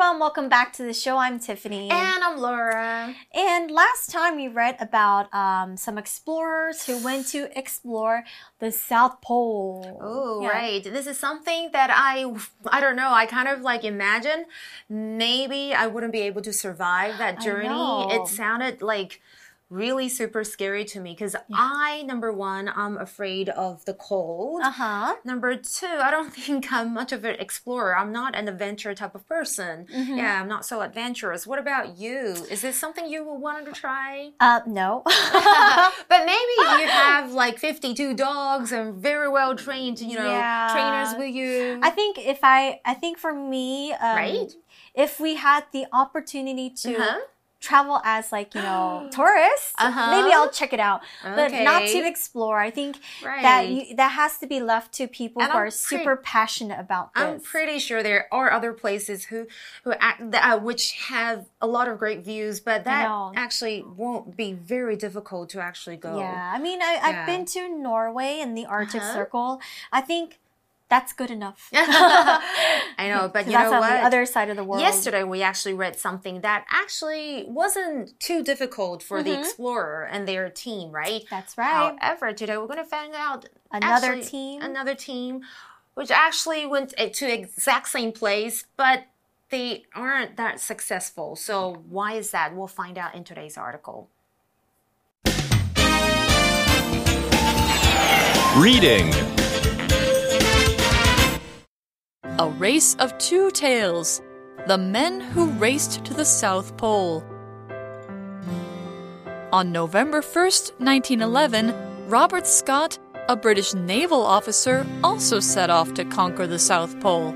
everyone, welcome back to the show. I'm Tiffany. And I'm Laura. And last time we read about um, some explorers who went to explore the South Pole. Oh, yeah. right. This is something that I, I don't know, I kind of like imagine maybe I wouldn't be able to survive that journey. It sounded like really super scary to me because yeah. I, number one, I'm afraid of the cold. Uh huh. Number two, I don't think I'm much of an explorer. I'm not an adventure type of person. Mm -hmm. Yeah, I'm not so adventurous. What about you? Is this something you would want to try? Uh, no. but maybe you have like 52 dogs and very well trained, you know, yeah. trainers with you. I think if I, I think for me, um, right? If we had the opportunity to. Uh -huh travel as like you know tourists uh-huh. maybe i'll check it out okay. but not to explore i think right. that you, that has to be left to people and who I'm are super passionate about this i'm pretty sure there are other places who who act, uh, which have a lot of great views but that actually won't be very difficult to actually go yeah i mean I, have been to norway in the arctic uh-huh. circle i think that's good enough. I know, but you know what? the other side of the world. Yesterday, we actually read something that actually wasn't too difficult for mm -hmm. the mm-hmm. explorer and their team, right? That's right. However, today we're going to find out another actually, team, another team, which actually went to exact same place, but they aren't that successful. So why is that? We'll find out in today's article. Reading. A Race of Two Tales The Men Who Raced to the South Pole. On November 1st, 1911, Robert Scott, a British naval officer, also set off to conquer the South Pole.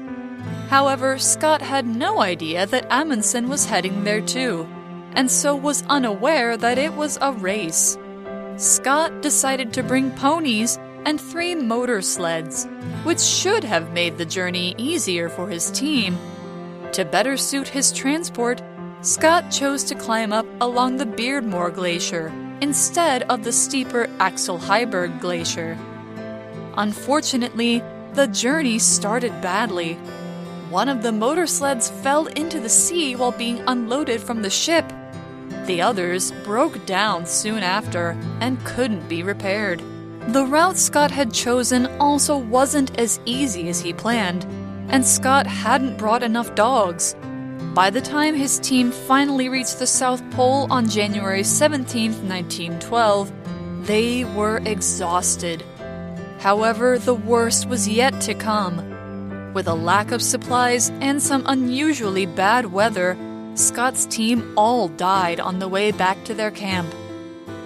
However, Scott had no idea that Amundsen was heading there too, and so was unaware that it was a race. Scott decided to bring ponies and three motor sleds, which should have made the journey easier for his team. To better suit his transport, Scott chose to climb up along the Beardmore Glacier instead of the steeper Axel Heiberg Glacier. Unfortunately, the journey started badly. One of the motor sleds fell into the sea while being unloaded from the ship. The others broke down soon after and couldn't be repaired. The route Scott had chosen also wasn't as easy as he planned, and Scott hadn't brought enough dogs. By the time his team finally reached the South Pole on January 17, 1912, they were exhausted. However, the worst was yet to come. With a lack of supplies and some unusually bad weather, Scott's team all died on the way back to their camp.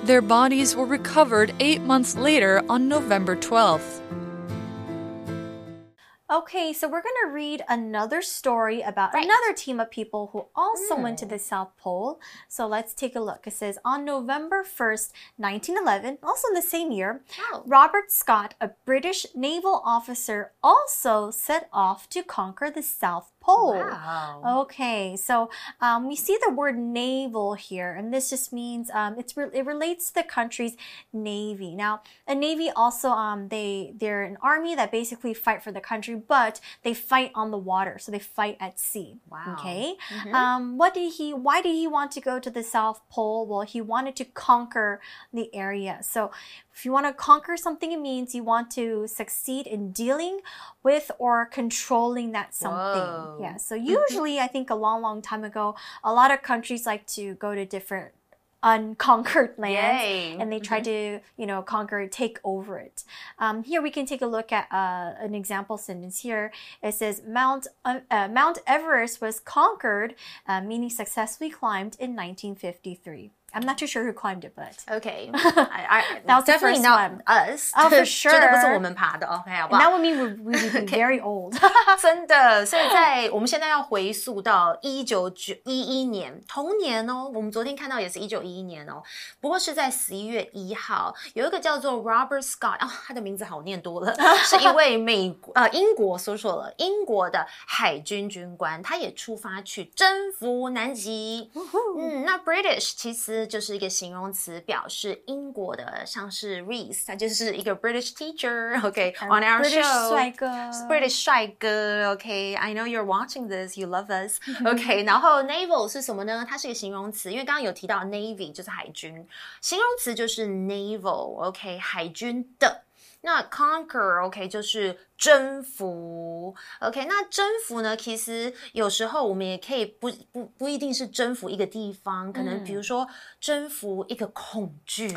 Their bodies were recovered eight months later on November 12th. Okay, so we're going to read another story about right. another team of people who also mm. went to the South Pole. So let's take a look. It says on November 1st, 1911, also in the same year, oh. Robert Scott, a British naval officer, also set off to conquer the South Pole. Wow. Okay, so um, we see the word naval here, and this just means um, it's re it relates to the country's navy. Now, a navy also um, they they're an army that basically fight for the country but they fight on the water, so they fight at sea. Wow. Okay. Mm -hmm. um, what did he? Why did he want to go to the South Pole? Well, he wanted to conquer the area. So, if you want to conquer something, it means you want to succeed in dealing with or controlling that something. Whoa. Yeah. So usually, I think a long, long time ago, a lot of countries like to go to different unconquered lands Yay. and they try mm-hmm. to you know conquer take over it um, here we can take a look at uh, an example sentence here it says mount uh, uh, mount everest was conquered uh, meaning successfully climbed in 1953 I'm not too sure who climbed it, but okay, I, I, that was definitely not one. us. Oh, for sure. 这个不是我们爬的，OK，好不好？That would mean we would be very old 真的，所以在我们现在要回溯到一九九一一年，同年哦。我们昨天看到也是一九一一年哦，不过是在十一月一号，有一个叫做 Robert Scott 啊，他的名字好念多了，是一位美呃英国说错了，英国的海军军官，他也出发去征服南极。嗯，那 British 其实。 呢，就是一个形容词，表示英国的，像是 Reese，他就是一个 British teacher，OK，on our show，帅哥，British 帅哥，OK，I know you're watching this，you love us，OK，然后 naval 是什么呢？它是一个形容词，因为刚刚有提到 navy 就是海军，形容词就是 naval，OK，海军的。那 conquer，OK，就是征服，OK，那征服呢？其实有时候我们也可以不不不一定是征服一个地方，可能比如说征服一个恐惧。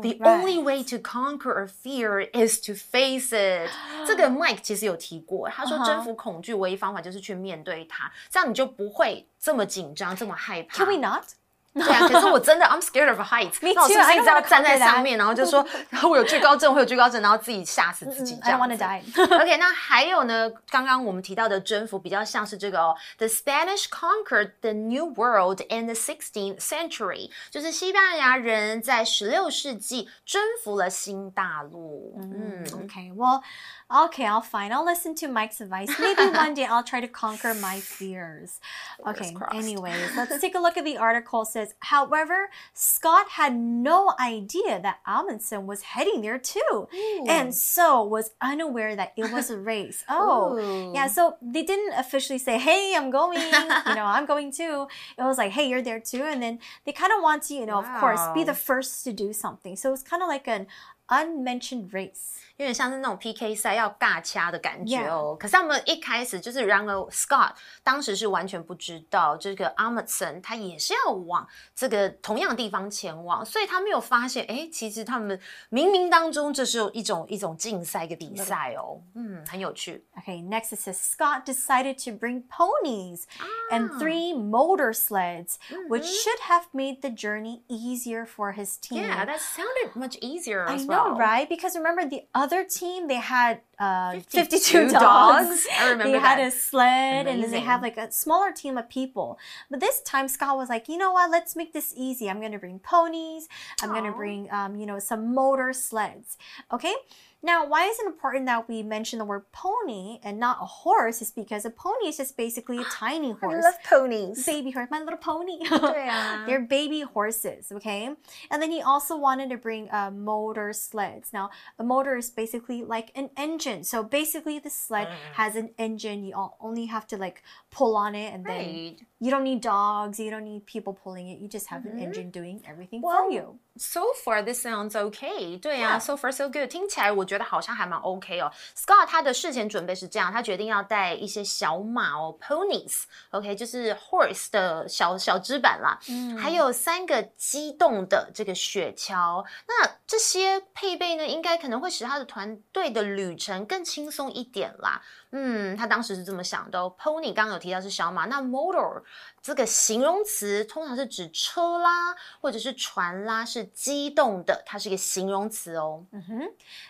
The only way to conquer a fear is to face it。这个 Mike 其实有提过，他说征服恐惧唯一方法就是去面对它，这样你就不会这么紧张，这么害怕。Can we not？对啊，可是我真的 I'm scared of heights。Me too. 那我是不是一直要站在上面，然后就说，然后我有惧高症，会有惧高症，然后自己吓死自己这 I 样 don't want 子 to die. OK，那还有呢？刚刚我们提到的征服比较像是这个哦，The Spanish conquered the New World in the 16th century，就是西班牙人在十六世纪征服了新大陆。嗯 Okay, well, okay, I'll fine. I'll listen to Mike's advice. Maybe one day I'll try to conquer my fears. Okay, crossed. anyways, let's take a look at the article. It says, however, Scott had no idea that Amundsen was heading there too, and so was unaware that it was a race. Oh, Ooh. yeah. So they didn't officially say, "Hey, I'm going." you know, I'm going too. It was like, "Hey, you're there too," and then they kind of want to, you know, of course, be the first to do something. So it's kind of like an unmentioned race. 有点像是那种 PK 赛要尬掐的感觉哦。可是他们一开始就是，然而 Scott 当时是完全不知道这个 Amundsen 他也是要往这个同样的地方前往，所以他没有发现，哎，其实他们冥冥当中这是有一种一种竞赛一个比赛哦，嗯，很有趣。Okay, next it says Scott decided to bring ponies and three motor sleds, which should have made the journey easier for his team. Yeah, that sounded much easier I know, well. right? Because remember, the other team they had uh, 52 52, dogs. dogs. I remember They had a sled, and then they Amazing. have like a smaller team of people. But this time, Scott was like, you know what? Let's make this easy. I'm going to bring ponies. I'm going to bring, um, you know, some motor sleds. Okay. Now, why is it important that we mention the word pony and not a horse? Is because a pony is just basically a tiny horse. I love ponies. Baby horse, my little pony. They're baby horses, okay? And then he also wanted to bring uh, motor sleds. Now, a motor is basically like an engine. So basically, the sled has an engine. You all only have to like pull on it, and then Right you don't need dogs. You don't need people pulling it. You just have an engine doing everything Well, for you. So far, this sounds okay. 对呀、s o far so good. 听起来我觉得好像还蛮 OK 哦。Scott 他的事前准备是这样，他决定要带一些小马哦，ponies，OK，、就是 horse 的小小只版啦，还有三个机动的这个雪橇。那这些配备呢，应该可能会使他的团队的旅程更轻松一点啦。 嗯，他当时是这么想的哦。Pony 刚刚有提到是小马，那 motor 这个形容词通常是指车啦，或者是船啦，是机动的，它是一个形容词哦。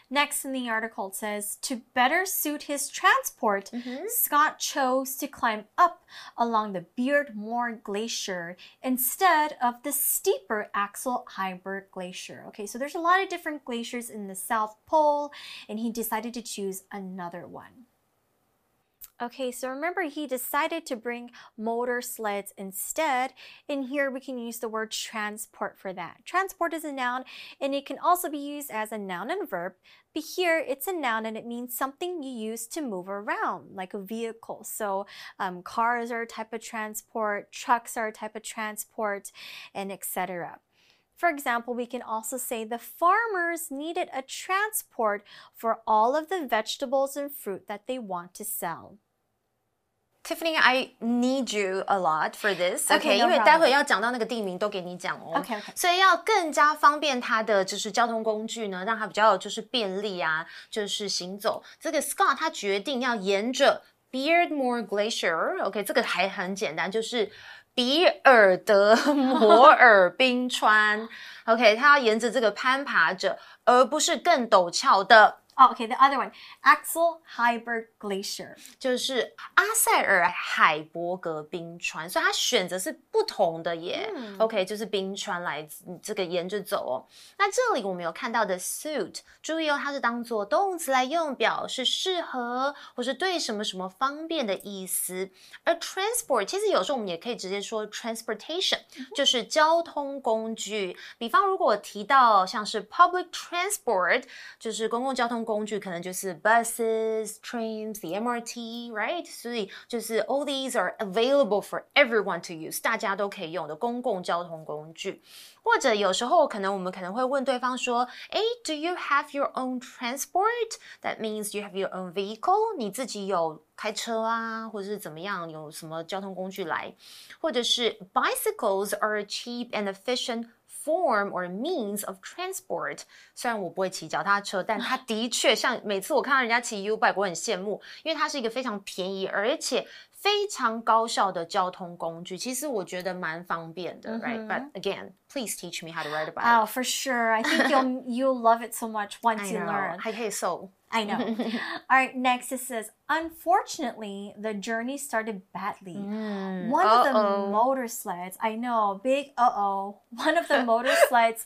Next in the article, it says to better suit his transport, Scott chose to climb up along the Beardmore Glacier instead of the steeper Axel Heiberg Glacier. Okay, so there's a lot of different glaciers in the South Pole, and he decided to choose another one. Okay, so remember he decided to bring motor sleds instead. And here we can use the word transport for that. Transport is a noun and it can also be used as a noun and verb. But here it's a noun and it means something you use to move around, like a vehicle. So um, cars are a type of transport, trucks are a type of transport, and etc. For example, we can also say the farmers needed a transport for all of the vegetables and fruit that they want to sell. Tiffany, I need you a lot for this. Okay, no 因为 problem. 待会要讲到那个地名都给你讲哦。 OK，OK 所以要更加方便它的就是交通工具呢，让它比较就是便利啊，就是行走。这个 Scott 他决定要沿着 Beardmore Glacier，OK，、这个还很简单，就是 比尔德摩尔冰川。OK，他要沿着这个攀爬着，而不是更陡峭的 Oh, okay, the other one, Axel Heiberg Glacier，就是阿塞尔海伯格冰川，所以它选择是不同的耶。嗯、OK，就是冰川来这个沿着走哦。那这里我们有看到的 suit，注意哦，它是当做动词来用，表示适合或是对什么什么方便的意思。而 transport 其实有时候我们也可以直接说 transportation，就是交通工具。比方如果提到像是 public transport，就是公共交通。工具可能就是 buses, trains, the MRT, right？所以就是 all these are available for everyone to use，大家都可以用的公共交通工具。或者有时候可能我们可能会问对方说，哎，Do you have your own transport? That means you have your own vehicle。你自己有开车啊，或者是怎么样，有什么交通工具来？或者是 Bicycles are a cheap and efficient Form or means of transport。虽然我不会骑脚踏车，但它的确像每次我看到人家骑 U bike，我很羡慕，因为它是一个非常便宜而且非常高效的交通工具。其实我觉得蛮方便的、mm hmm.，right？But again, please teach me how to ride a bike. Oh, for sure. I think you'll you'll love it so much once you learn. 还可以瘦。I know. All right, next it says, unfortunately, the journey started badly. Mm, One uh -oh. of the motor sleds, I know, big uh oh, one of the motor sleds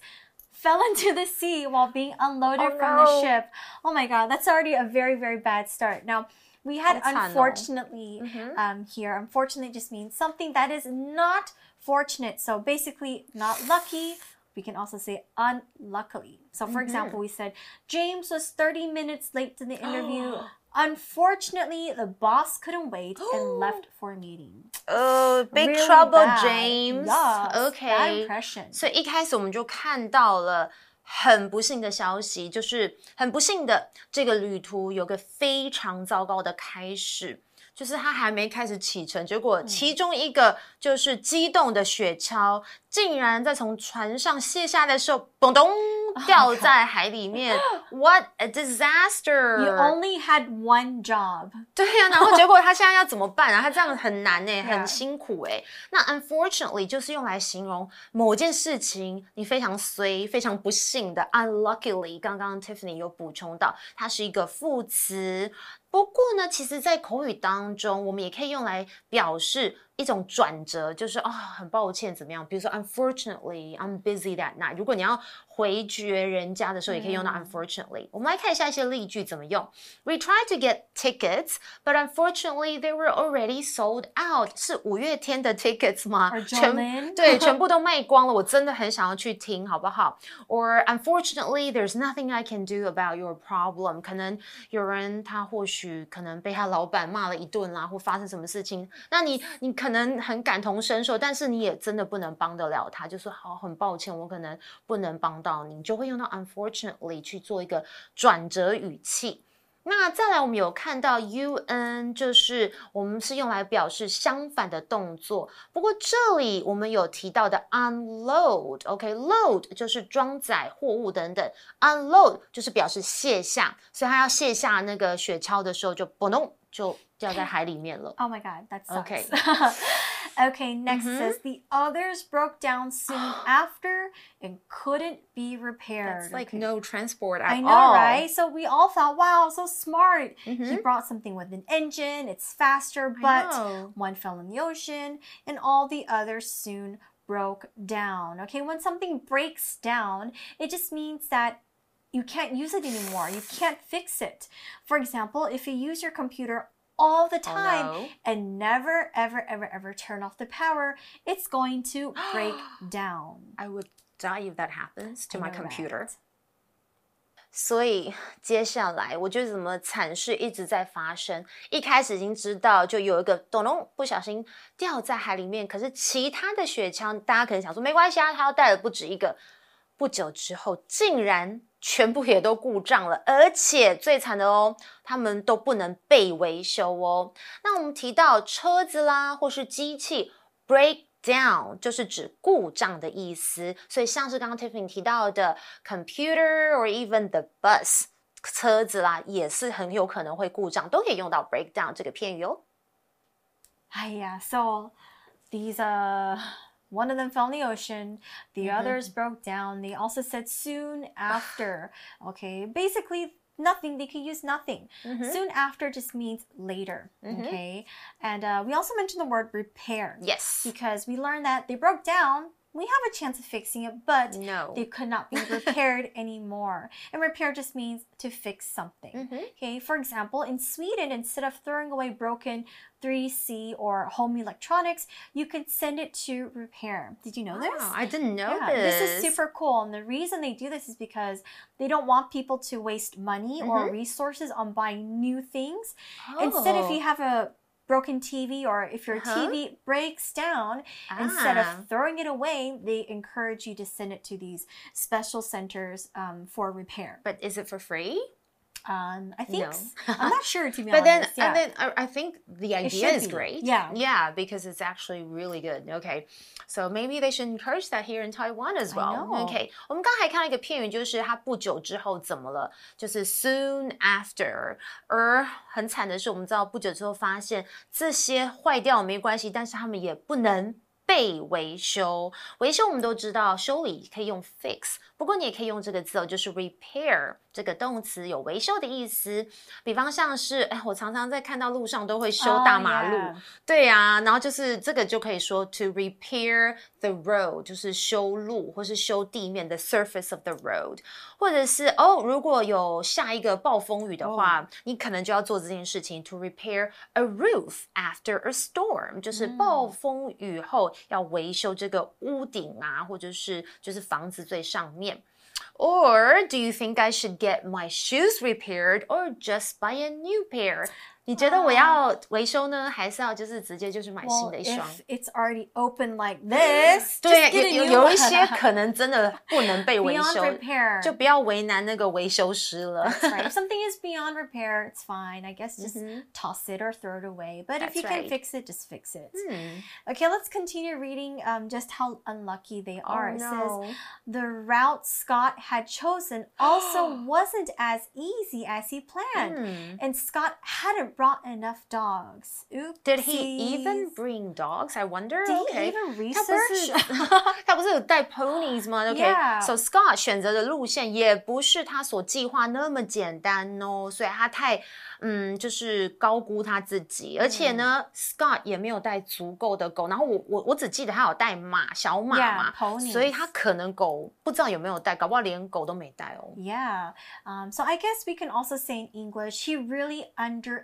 fell into the sea while being unloaded oh, from no. the ship. Oh my god, that's already a very, very bad start. Now, we had unfortunately mm -hmm. um, here. Unfortunately just means something that is not fortunate. So basically, not lucky we can also say unluckily. So, for mm-hmm. example, we said James was 30 minutes late to the interview. Unfortunately, the boss couldn't wait and left for a meeting. Oh, big really trouble, bad. James. Yes, okay. Bad impression. 所以一开始我们就看到了 很不幸的消息，就是很不幸的这个旅途有个非常糟糕的开始。就是他还没开始启程，结果其中一个就是机动的雪橇，竟然在从船上卸下的时候，嘣咚 掉在海里面。What a disaster! You only had one job. 对呀，然后结果他现在要怎么办啊？他这样很难呢，很辛苦哎。那 unfortunately 就是用来形容某件事情你非常衰、非常不幸的。Unluckily，刚刚 Tiffany 有补充到，它是一个副词。不过呢，其实，在口语当中，我们也可以用来表示。一种转折，就是啊、哦，很抱歉，怎么样？比如说，Unfortunately, I'm busy that night。如果你要回绝人家的时候，也可以用到 unfortunately。我们来看一下一些例句怎么用。We tried to get tickets, but unfortunately they were already sold out。是五月天的 tickets 吗？全对，全部都卖光了。我真的很想要去听，好不好？Or unfortunately, there's nothing I can do about your problem。可能有人他或许去可能被他老板骂了一顿啦，或发生什么事情，那你你可。能很感同身受，但是你也真的不能帮得了他，就是好很抱歉，我可能不能帮到你，就会用到 unfortunately 去做一个转折语气。那再来，我们有看到 un，就是我们是用来表示相反的动作。不过这里我们有提到的 unload，OK，load 就是装载货物等等，unload 就是表示卸下，所以他要卸下那个雪橇的时候，就嘣咚就。掉在海里面了。Oh my god, that sucks. Okay. okay, next mm -hmm. says the others broke down soon after and couldn't be repaired. That's like okay. no transport at all. I know, all. right? So we all thought, wow, so smart. Mm -hmm. He mm-hmm. brought something with an engine, it's faster, but one fell in the ocean and all the others soon broke down. Okay, when something breaks down, it just means that you can't use it anymore. You can't fix it. For example, if you use your computer all the time oh, no. and never, ever, ever, ever turn off the power, it's going to break down. I would die if that happens to my computer. 所以接下来，我觉得怎么惨事一直在发生。一开始已经知道，就有一个咚咚不小心掉在海里面，可是其他的雪橇，大家可能想说没关系啊，他要带的不止一个。 不久之后，竟然全部也都故障了，而且最惨的哦，他们都不能被维修哦。那我们提到车子啦，或是机器 break down，就是指故障的意思。所以像是刚刚 Tiffany 提到的 computer or even the bus，车子啦，也是很有可能会故障，都可以用到 break down 这个片语哦。哎呀，so these are One of them fell in the ocean. The mm -hmm. others broke down. They also said soon after. okay, basically, nothing, they could use nothing. Mm-hmm. Soon after just means later. Okay. And uh, we also mentioned the word repair. Yes. Because we learned that they broke down. We have a chance of fixing it, but No. they could not be repaired anymore. And repair just means to fix something. Mm-hmm. Okay, for example, in Sweden, instead of throwing away broken 3C or home electronics, you could send it to repair. Did you know this? I didn't know Yeah, this. this is super cool. And the reason they do this is because they don't want people to waste money or resources on buying new things. Instead, if you Mm-hmm. Oh. have a broken TV or if your Uh-huh. TV breaks down, instead Ah. of throwing it away, they encourage you to send it to these special centers um, for repair. But is it for free? Um, I think No. s- I'm not sure to be But then, honest. yeah. and then I, I think the idea should is be. great. Yeah. yeah, because it's actually really good. Okay, so maybe they should encourage that here in Taiwan as I well. know. Okay，我们刚才看到一个片语，就是它不久之后怎么了，就是 soon after。而很惨的是，我们知道不久之后发现这些坏掉没关系，但是他们也不能。被维修，维修我们都知道，修理可以用 fix， 不过你也可以用这个字哦，就是 repair 这个动词有维修的意思。比方像是，哎，我常常在看到路上都会修大马路 Oh. 对呀、然后就是这个就可以说 to repair the road，就是修路或是修地面的 surface of the road，或者是哦，如果有下一个暴风雨的话你可能就要做这件事情 to repair a roof after a storm，就是暴风雨后要维修这个屋顶啊，或者是就是房子最上面。Or do you think I should get my shoes repaired or just buy a new pair? 你觉得我要维修呢，还是要就是直接就是买新 Well, 的一双？ if it's already open like this, 对， just get a 有 new 有有一 one. 些可能真的不能被维 beyond 修， repair. 就不要为难那个维修师了。 That's right. If something is beyond repair, it's fine. I guess just toss it or throw it away. But if Mm-hmm. That's you can right. fix it, just fix it. Hmm. Okay, let's continue reading um, just how unlucky they are. It Oh, no. says the route Scott had chosen also wasn't as easy as he planned. Hmm. And Scott hadn't brought enough dogs. Oops. Did he even bring dogs? I wonder. Did he okay. even 他不是 research? 他不是有带 ponies 吗 Yeah. ？OK，so、Scott 选择的路线也不是他所计划那么简单哦，所以他太嗯，就是高估他自己，而且呢、s c o t t 也没有带足够的狗，然后我我我只记得他有带马小马 Yeah, 嘛 ponies. 所以他可能狗不知道有没有带，搞不好连狗都没带哦。 Yeah. Um, so I guess we can also say in English, he really underestimated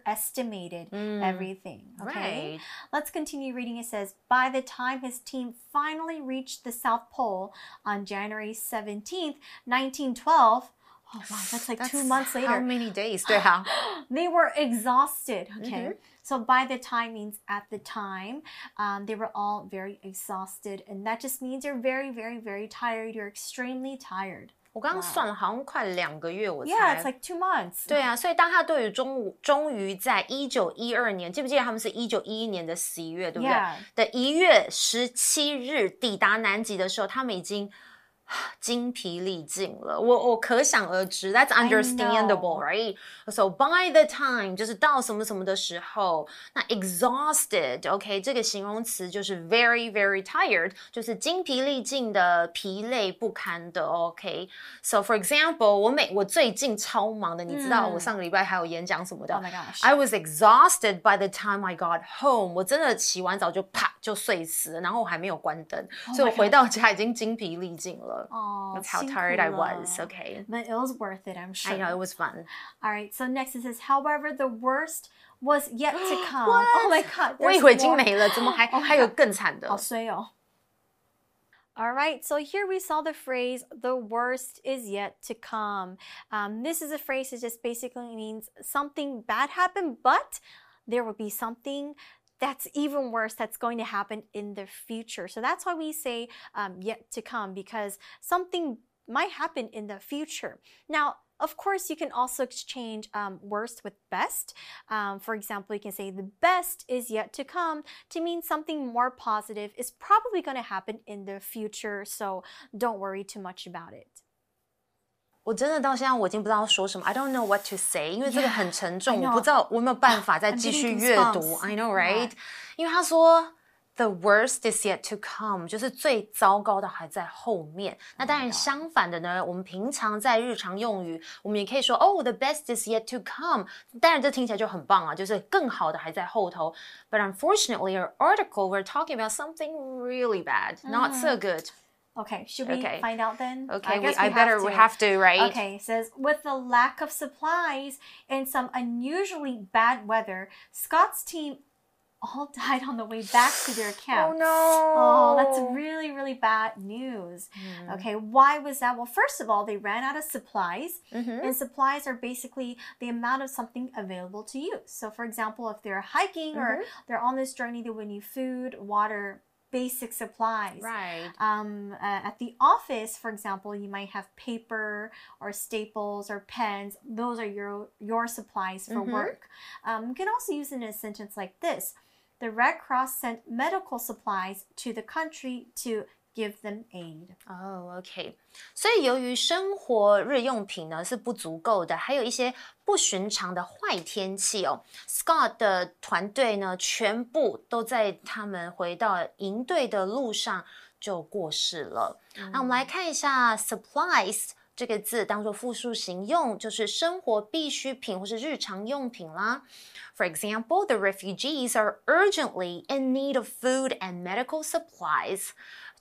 everything. Okay. Right. Let's continue reading. It says, by the time his team finally reached the South Pole on January 17th, 1912, oh wow, that's like two That's months How later, many days？对啊，they were exhausted. Okay. Mm-hmm. So by the time means at the time, um, they were all very exhausted. And that just means you're very, very, very tired. You're extremely tired. 我刚刚算了，好像快两个月，我才。Yeah, it's like two months. 对啊，所以当他对于终终于在一九一二年，记不记得他们是一九一一年的十一月，对不对.的一月十七日抵达南极的时候，他们已经精疲力尽了。我我可想而知，That's understandable, right? So by the time 就是到什么什么的时候，那 exhausted，OK，、这个形容词就是 very very tired，就是精疲力尽的、疲累不堪的。OK，so、for example，我每我最近超忙的，你知道我上个礼拜还有演讲什么的。Oh my gosh. I was exhausted by the time I got home。我真的洗完澡就啪就睡死了，然后我还没有关灯，所以我回到家已经精疲力尽了。Oh, That's how tired I 辛苦 was. 了 Okay. But it was worth it, I'm sure. I know it was fun. All right, so next it says, however, the worst was yet to come. What? Oh my god. 我以 there's 为已经 more. 没了，怎么还 Oh my 还有 God. 更惨的？好衰哦。All right, so here we saw the phrase, the worst is yet to come. Um, this is a phrase that just basically means something bad happened, but there will be something that's even worse that's going to happen in the future. So that's why we say um, yet to come because something might happen in the future. Now, of course, you can also exchange um, worst with best. Um, for example, you can say the best is yet to come to mean something more positive is probably going to happen in the future. So don't worry too much about it. 我真的到现在我已经不知道说什么，I don't know what to say，因为这个 Yeah, 很沉重 I know. 我不知道我有没有办法再 I'm 继续 getting 阅读。 goosebumps. I know, Yeah. right？因为他说 The worst is yet to come，就是最糟糕的还在后面。那当然，相反的呢，我们平常在日常用语，我们也可以说哦，the best is yet to come。当然，这听起来就很棒啊，就是更好的还在后头。But unfortunately, our article we're talking about something really bad, not so good. Okay, should we okay. find out then? Okay, I, we, I better to. we have to, right? Okay, says with the lack of supplies and some unusually bad weather, Scott's team all died on the way back to their camp. Oh no. Oh, that's really, really bad news. Mm. Okay, why was that? Well, first of all, they ran out of supplies, mm -hmm. and supplies are basically the amount of something available to use. So, for example, if they're hiking mm -hmm. or mm-hmm. they're on this journey, they would need food, water, basic supplies. Right. Um, uh, at the office, for example, you might have paper or staples or pens. Those are your your supplies for mm -hmm. work. Um, you can also use it in a sentence like this the Red Cross sent medical supplies to the country to give them aid. Oh, okay. 所以由于生活日用品呢是不足够的，还有一些不寻常的坏天气哦。Scott 的团队呢，全部都在他们回到营队的路上就过世了。那、我们来看一下 supplies。这个字当做复数形用，就是生活必需品或是日常用品啦。For example, the refugees are urgently in need of food and medical supplies.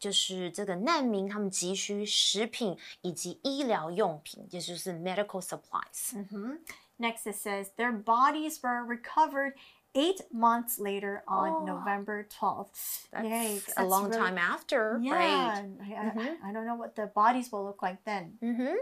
就是这个难民他们急需食品以及医疗用品，也就是 medical supplies. Mm -hmm. Next, it says their bodies were recovered eight months later on oh, November 12th. That's Yikes, a long really, time after, yeah, right? I, mm -hmm. I, don't know what the bodies will look like then. Mm -hmm.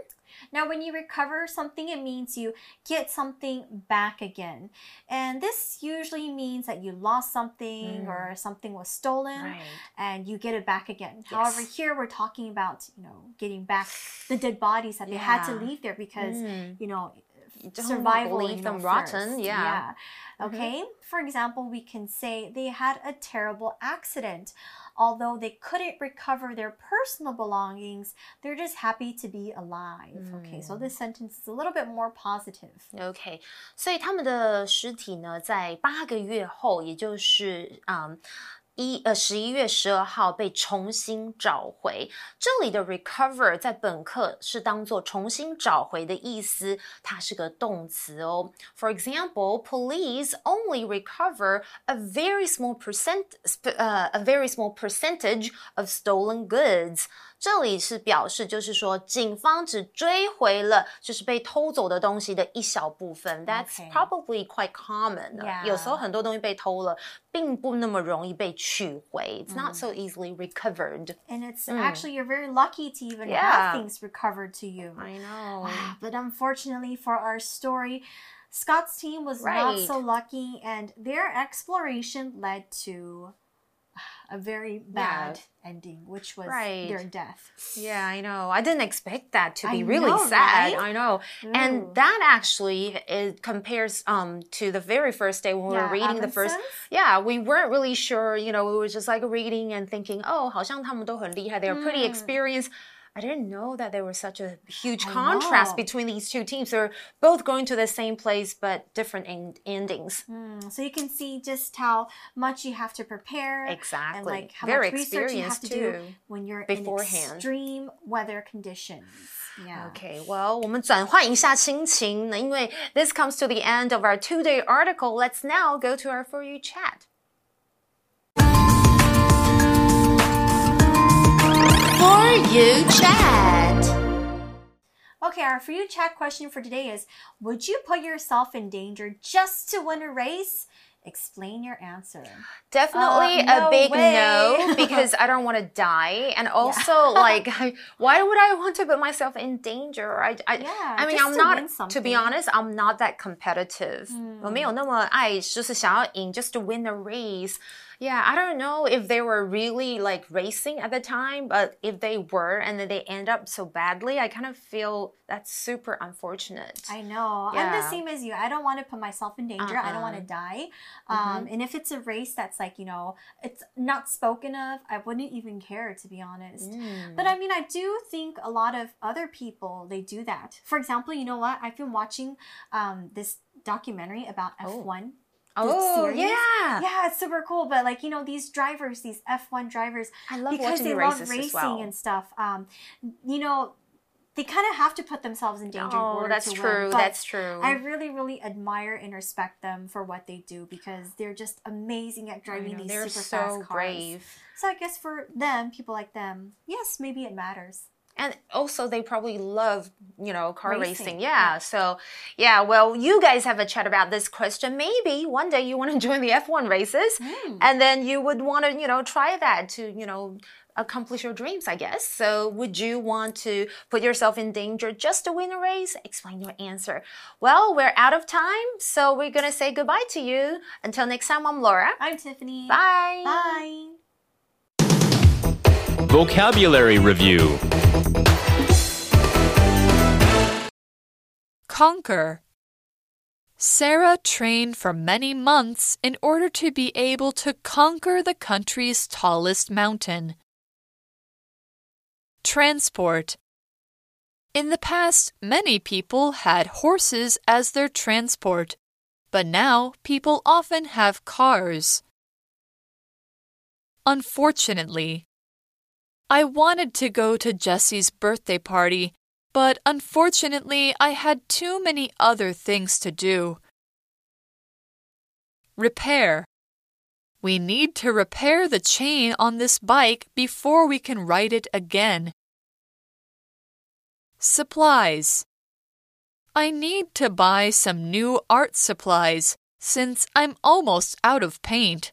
Now, when you recover something, it means you get something back again. And this usually means that you lost something mm. or something was stolen right. and you get it back again. Yes. However, here we're talking about, you know, getting back the dead bodies that yeah. they had to leave there because, mm. you know, survival leave them rotten. Yeah. yeah. Mm-hmm. Okay. Mm -hmm. For example, we can say they had a terrible accident. Although they couldn't recover their personal belongings, they're just happy to be alive. Mm. Okay, so this sentence is a little bit more positive. Okay，所以他们的尸体呢，在八个月后，也就是啊。Um, 一呃十一月十二号被重新找回。这里的 recover 在本课是当做重新找回的意思，它是个动词哦。For example, police only recover a very small percent, uh, a very small percentage of stolen goods. 这里是表示，就是说，警方只追回了就是被偷走的东西的一小部分。That's probably quite common. 有时候很多东西被偷了，并不那么容易被取回。It's not so easily recovered. And it's actually you're very lucky to even have things recovered to you. I know. But unfortunately for our story. Scott's team was not so lucky, and their exploration led to a very bad yeah. ending, which was right. their death. Yeah, I know. I didn't expect that to be I really know, sad. Right? I know. Ooh. And that actually it compares um to the very first day when we yeah, were reading the first. Yeah, we weren't really sure. You know, we were just like reading and thinking, oh, 好像他们都很厉害. They're pretty mm. experienced. I didn't know that there was such a huge I contrast know. between these two teams. They're both going to the same place but different end endings. Mm, so you can see just how much you have to prepare. Exactly. And like how Very much research you have to too. do when you're beforehand. in extreme weather conditions. Yeah. Okay, well, 我们转换一下心情，因为 this comes to the end of our two-day article. Let's now go to our For You chat. For You Chat. Okay, our For You Chat question for today is Would you put yourself in danger just to win a race? Explain your answer. Definitely uh, no a big way. no because I don't want to die, and also yeah. like, why would I want to put myself in danger? I, I, yeah, I mean, I'm not. To be honest, I'm not that competitive. Mm. 我没有那么爱，就是想要赢，just to win a race. Yeah, I don't know if they were really like racing at the time, but if they were and then they end up so badly, I kind of feel that's super unfortunate. I know. Yeah. I'm the same as you. I don't want to put myself in danger. Uh -uh. I don't want to uh-uh. die. Um, mm -hmm. And if it's a race that's like, you know, it's not spoken of, I wouldn't even care to be honest. Mm. But I mean, I do think a lot of other people, they do that. For example, you know what? I've been watching um, this documentary about F1. Oh. Oh, yeah. Yeah, it's super cool. But like, you know, these drivers, these F1 drivers, I love because they the love racing well. and stuff, um, you know, they kind of have to put themselves in danger in Oh, order that's to true. That's true. I really, really admire and respect them for what they do because they're just amazing at driving know, these they're super so fast cars. brave. So I guess for them, people like them, yes, maybe it matters. And also they probably love you know car racing, Racing, yeah. yeah. so yeah well you guys have a chat about this question maybe one day you want to join the f1 races Hmm. and then you would want to you know try that to you know accomplish your dreams i guess so would you want to put yourself in danger just to win a race explain your answer well we're out of time so we're gonna say goodbye to you until next time i'm laura I'm Tiffany. bye Bye. Vocabulary Review Conquer. Sarah trained for many months in order to be able to conquer the country's tallest mountain. Transport. In the past, many people had horses as their transport, but now people often have cars. Unfortunately, I wanted to go to Jessie's birthday party, but unfortunately, I had too many other things to do. Repair. We need to repair the chain on this bike before we can ride it again. Supplies. I need to buy some new art supplies since I'm almost out of paint.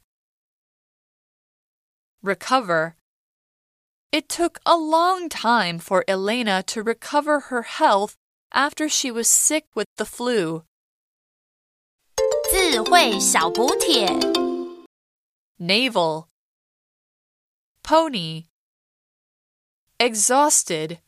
Recover. It took a long time for Elena to recover her health after she was sick with the flu. 智慧小补帖。 Navel. Pony. Exhausted.